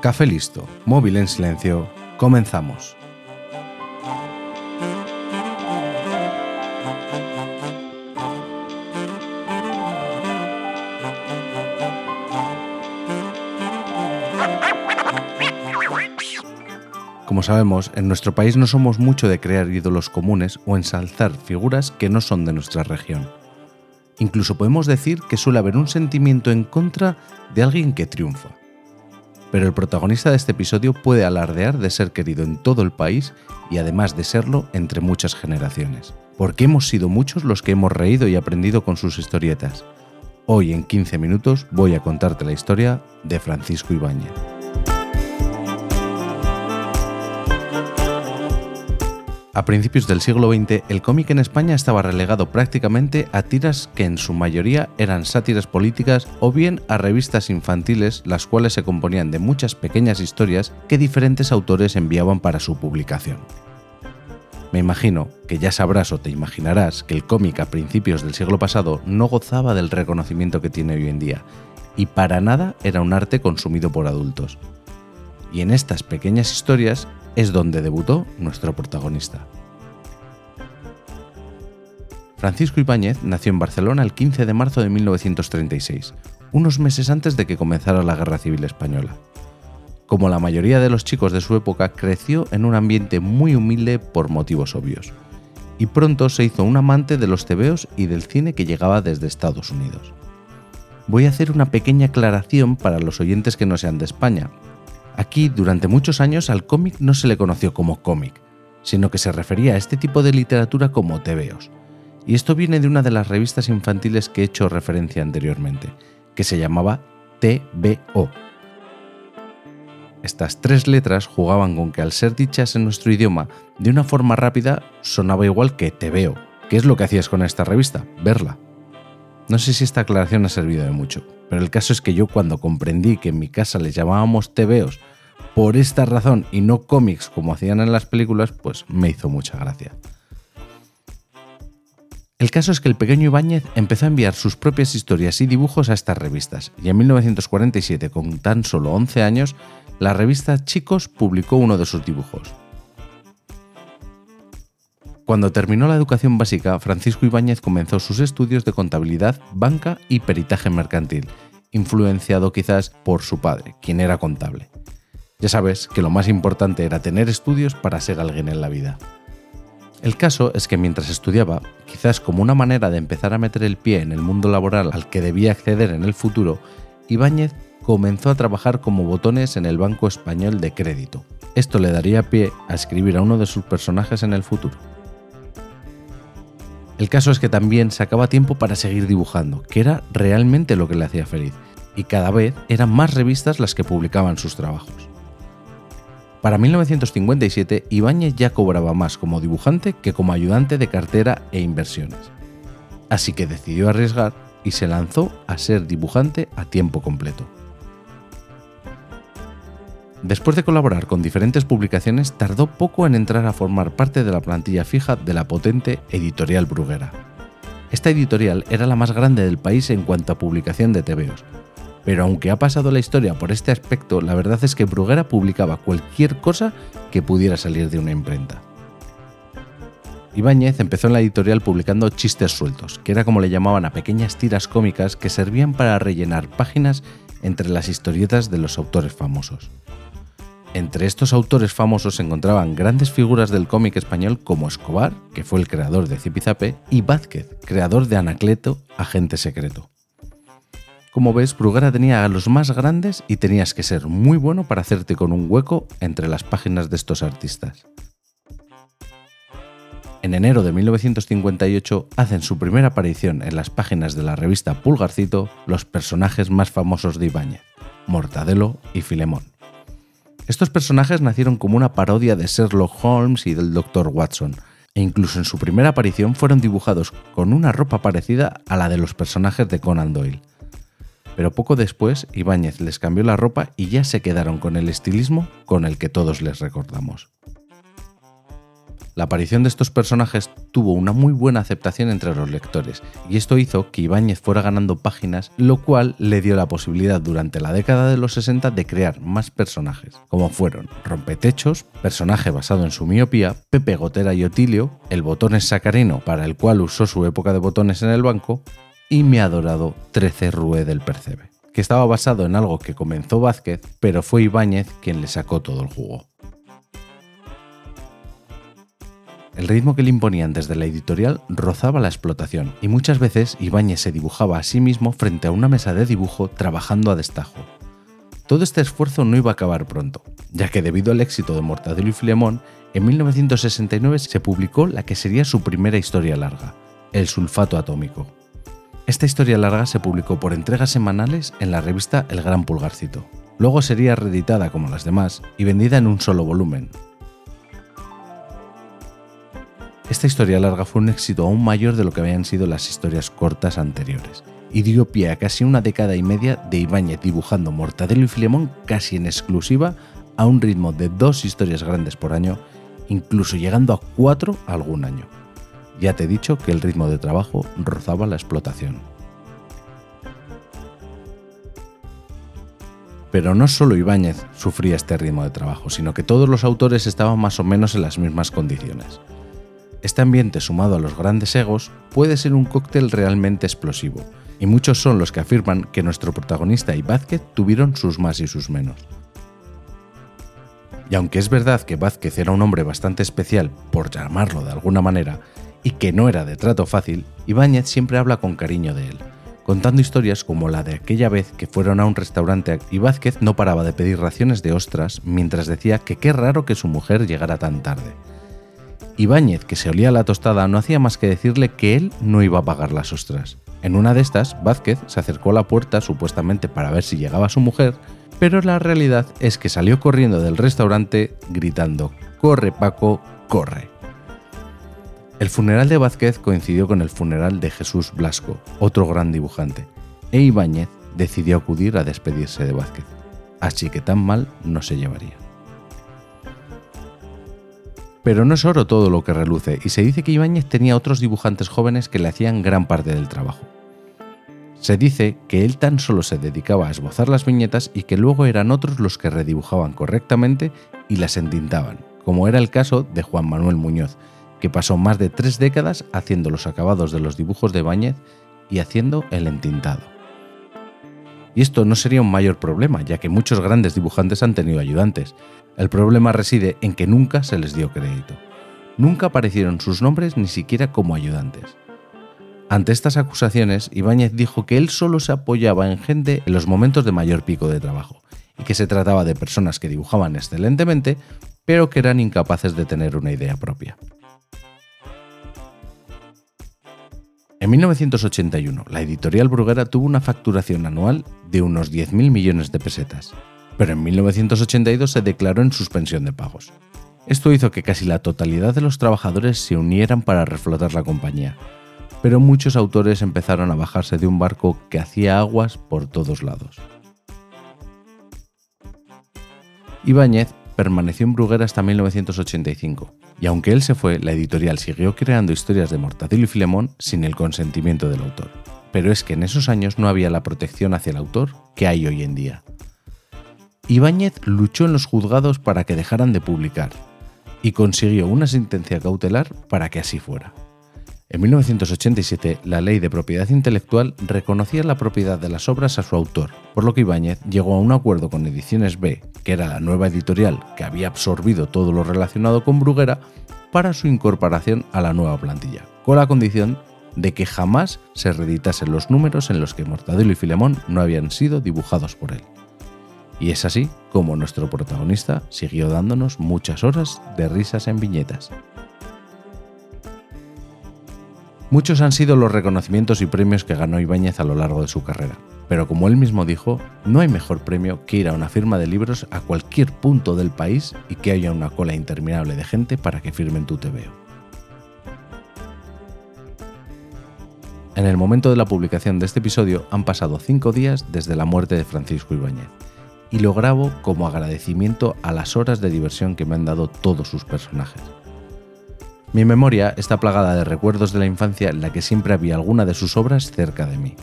Café listo, móvil en silencio, comenzamos. Como sabemos, en nuestro país no somos mucho de crear ídolos comunes o ensalzar figuras que no son de nuestra región. Incluso podemos decir que suele haber un sentimiento en contra de alguien que triunfa. Pero el protagonista de este episodio puede alardear de ser querido en todo el país y además de serlo entre muchas generaciones. Porque hemos sido muchos los que hemos reído y aprendido con sus historietas. Hoy en 15 minutos voy a contarte la historia de Francisco Ibáñez. A principios del siglo XX, el cómic en España estaba relegado prácticamente a tiras que en su mayoría eran sátiras políticas o bien a revistas infantiles, las cuales se componían de muchas pequeñas historias que diferentes autores enviaban para su publicación. Me imagino que ya sabrás o te imaginarás que el cómic a principios del siglo pasado no gozaba del reconocimiento que tiene hoy en día, y para nada era un arte consumido por adultos. Y en estas pequeñas historias es donde debutó nuestro protagonista. Francisco Ibáñez nació en Barcelona el 15 de marzo de 1936, unos meses antes de que comenzara la Guerra Civil Española. Como la mayoría de los chicos de su época, creció en un ambiente muy humilde por motivos obvios, y pronto se hizo un amante de los tebeos y del cine que llegaba desde Estados Unidos. Voy a hacer una pequeña aclaración para los oyentes que no sean de España, Aquí, durante muchos años, al cómic no se le conoció como cómic, sino que se refería a este tipo de literatura como tebeos. Y esto viene de una de las revistas infantiles que he hecho referencia anteriormente, que se llamaba TBO. Estas tres letras jugaban con que al ser dichas en nuestro idioma de una forma rápida sonaba igual que te veo. ¿Qué es lo que hacías con esta revista? Verla. No sé si esta aclaración ha servido de mucho, pero el caso es que yo cuando comprendí que en mi casa les llamábamos tebeos por esta razón y no cómics como hacían en las películas, pues me hizo mucha gracia. El caso es que el pequeño Ibáñez empezó a enviar sus propias historias y dibujos a estas revistas, y en 1947, con tan solo 11 años, la revista Chicos publicó uno de sus dibujos. Cuando terminó la educación básica, Francisco Ibáñez comenzó sus estudios de contabilidad, banca y peritaje mercantil, influenciado quizás por su padre, quien era contable. Ya sabes que lo más importante era tener estudios para ser alguien en la vida. El caso es que mientras estudiaba, quizás como una manera de empezar a meter el pie en el mundo laboral al que debía acceder en el futuro, Ibáñez comenzó a trabajar como botones en el Banco Español de Crédito. Esto le daría pie a escribir a uno de sus personajes en el futuro. El caso es que también sacaba tiempo para seguir dibujando, que era realmente lo que le hacía feliz, y cada vez eran más revistas las que publicaban sus trabajos. Para 1957, Ibáñez ya cobraba más como dibujante que como ayudante de cartera e inversiones. Así que decidió arriesgar y se lanzó a ser dibujante a tiempo completo. Después de colaborar con diferentes publicaciones, tardó poco en entrar a formar parte de la plantilla fija de la potente Editorial Bruguera. Esta editorial era la más grande del país en cuanto a publicación de TVOs, pero aunque ha pasado la historia por este aspecto, la verdad es que Bruguera publicaba cualquier cosa que pudiera salir de una imprenta. Ibáñez empezó en la editorial publicando chistes sueltos, que era como le llamaban a pequeñas tiras cómicas que servían para rellenar páginas entre las historietas de los autores famosos. Entre estos autores famosos se encontraban grandes figuras del cómic español como Escobar, que fue el creador de Zipizape, y Vázquez, creador de Anacleto, agente secreto. Como ves, Bruguera tenía a los más grandes y tenías que ser muy bueno para hacerte con un hueco entre las páginas de estos artistas. En enero de 1958 hacen su primera aparición en las páginas de la revista Pulgarcito los personajes más famosos de Ibáñez, Mortadelo y Filemón. Estos personajes nacieron como una parodia de Sherlock Holmes y del Dr. Watson, e incluso en su primera aparición fueron dibujados con una ropa parecida a la de los personajes de Conan Doyle pero poco después Ibáñez les cambió la ropa y ya se quedaron con el estilismo con el que todos les recordamos. La aparición de estos personajes tuvo una muy buena aceptación entre los lectores, y esto hizo que Ibáñez fuera ganando páginas, lo cual le dio la posibilidad durante la década de los 60 de crear más personajes, como fueron Rompetechos, personaje basado en su miopía, Pepe Gotera y Otilio, el botones sacarino para el cual usó su época de botones en el banco, y mi adorado 13 Rue del Percebe, que estaba basado en algo que comenzó Vázquez, pero fue Ibáñez quien le sacó todo el jugo. El ritmo que le imponían desde la editorial rozaba la explotación, y muchas veces Ibáñez se dibujaba a sí mismo frente a una mesa de dibujo trabajando a destajo. Todo este esfuerzo no iba a acabar pronto, ya que debido al éxito de Mortadelo y Filemón, en 1969 se publicó la que sería su primera historia larga, El sulfato atómico. Esta historia larga se publicó por entregas semanales en la revista El Gran Pulgarcito. Luego sería reeditada como las demás y vendida en un solo volumen, Esta historia larga fue un éxito aún mayor de lo que habían sido las historias cortas anteriores, y dio pie a casi una década y media de Ibáñez dibujando Mortadelo y Filemón casi en exclusiva a un ritmo de dos historias grandes por año, incluso llegando a cuatro algún año. Ya te he dicho que el ritmo de trabajo rozaba la explotación. Pero no solo Ibáñez sufría este ritmo de trabajo, sino que todos los autores estaban más o menos en las mismas condiciones. Este ambiente sumado a los grandes egos puede ser un cóctel realmente explosivo, y muchos son los que afirman que nuestro protagonista y Vázquez tuvieron sus más y sus menos. Y aunque es verdad que Vázquez era un hombre bastante especial, por llamarlo de alguna manera, y que no era de trato fácil, Ibáñez siempre habla con cariño de él, contando historias como la de aquella vez que fueron a un restaurante y Vázquez no paraba de pedir raciones de ostras mientras decía que qué raro que su mujer llegara tan tarde. Ibáñez, que se olía la tostada, no hacía más que decirle que él no iba a pagar las ostras. En una de estas, Vázquez se acercó a la puerta supuestamente para ver si llegaba su mujer, pero la realidad es que salió corriendo del restaurante gritando, Corre Paco, corre. El funeral de Vázquez coincidió con el funeral de Jesús Blasco, otro gran dibujante, e Ibáñez decidió acudir a despedirse de Vázquez. Así que tan mal no se llevaría. Pero no es oro todo lo que reluce, y se dice que Ibáñez tenía otros dibujantes jóvenes que le hacían gran parte del trabajo. Se dice que él tan solo se dedicaba a esbozar las viñetas y que luego eran otros los que redibujaban correctamente y las entintaban, como era el caso de Juan Manuel Muñoz, que pasó más de tres décadas haciendo los acabados de los dibujos de Ibáñez y haciendo el entintado. Y esto no sería un mayor problema, ya que muchos grandes dibujantes han tenido ayudantes, el problema reside en que nunca se les dio crédito. Nunca aparecieron sus nombres ni siquiera como ayudantes. Ante estas acusaciones, Ibáñez dijo que él solo se apoyaba en gente en los momentos de mayor pico de trabajo, y que se trataba de personas que dibujaban excelentemente, pero que eran incapaces de tener una idea propia. En 1981, la editorial Bruguera tuvo una facturación anual de unos 10.000 millones de pesetas, pero en 1982 se declaró en suspensión de pagos. Esto hizo que casi la totalidad de los trabajadores se unieran para reflotar la compañía, pero muchos autores empezaron a bajarse de un barco que hacía aguas por todos lados. Ibáñez permaneció en Bruguera hasta 1985, y aunque él se fue, la editorial siguió creando historias de Mortadelo y Filemón sin el consentimiento del autor. Pero es que en esos años no había la protección hacia el autor que hay hoy en día. Ibáñez luchó en los juzgados para que dejaran de publicar y consiguió una sentencia cautelar para que así fuera. En 1987, la ley de propiedad intelectual reconocía la propiedad de las obras a su autor, por lo que Ibáñez llegó a un acuerdo con Ediciones B, que era la nueva editorial que había absorbido todo lo relacionado con Bruguera, para su incorporación a la nueva plantilla, con la condición de que jamás se reeditasen los números en los que Mortadelo y Filemón no habían sido dibujados por él. Y es así como nuestro protagonista siguió dándonos muchas horas de risas en viñetas. Muchos han sido los reconocimientos y premios que ganó Ibáñez a lo largo de su carrera, pero como él mismo dijo, no hay mejor premio que ir a una firma de libros a cualquier punto del país y que haya una cola interminable de gente para que firmen tu TVO. En el momento de la publicación de este episodio han pasado cinco días desde la muerte de Francisco Ibáñez y lo grabo como agradecimiento a las horas de diversión que me han dado todos sus personajes. Mi memoria está plagada de recuerdos de la infancia en la que siempre había alguna de sus obras cerca de mí.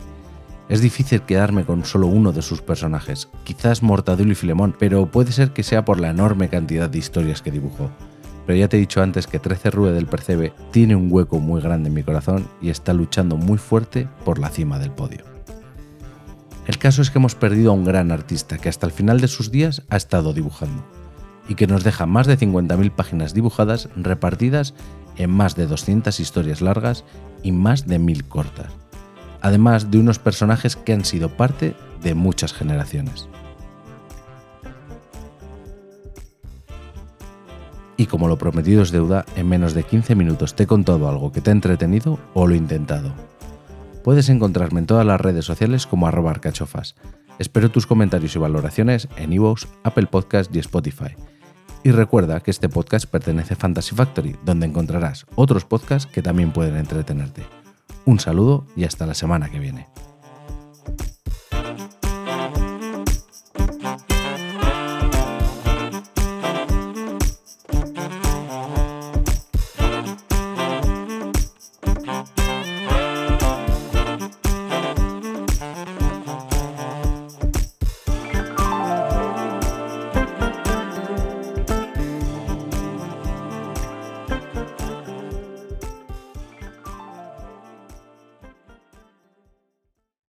Es difícil quedarme con solo uno de sus personajes, quizás Mortadelo y Filemón, pero puede ser que sea por la enorme cantidad de historias que dibujó. Pero ya te he dicho antes que 13 Rue del Percebe tiene un hueco muy grande en mi corazón y está luchando muy fuerte por la cima del podio. El caso es que hemos perdido a un gran artista que hasta el final de sus días ha estado dibujando y que nos deja más de 50.000 páginas dibujadas repartidas en más de 200 historias largas y más de 1.000 cortas además de unos personajes que han sido parte de muchas generaciones. Y como lo prometido es deuda, en menos de 15 minutos te he contado algo que te ha entretenido o lo he intentado. Puedes encontrarme en todas las redes sociales como arroba arcachofas. Espero tus comentarios y valoraciones en iVoox, Apple Podcast y Spotify. Y recuerda que este podcast pertenece a Fantasy Factory, donde encontrarás otros podcasts que también pueden entretenerte. Un saludo y hasta la semana que viene.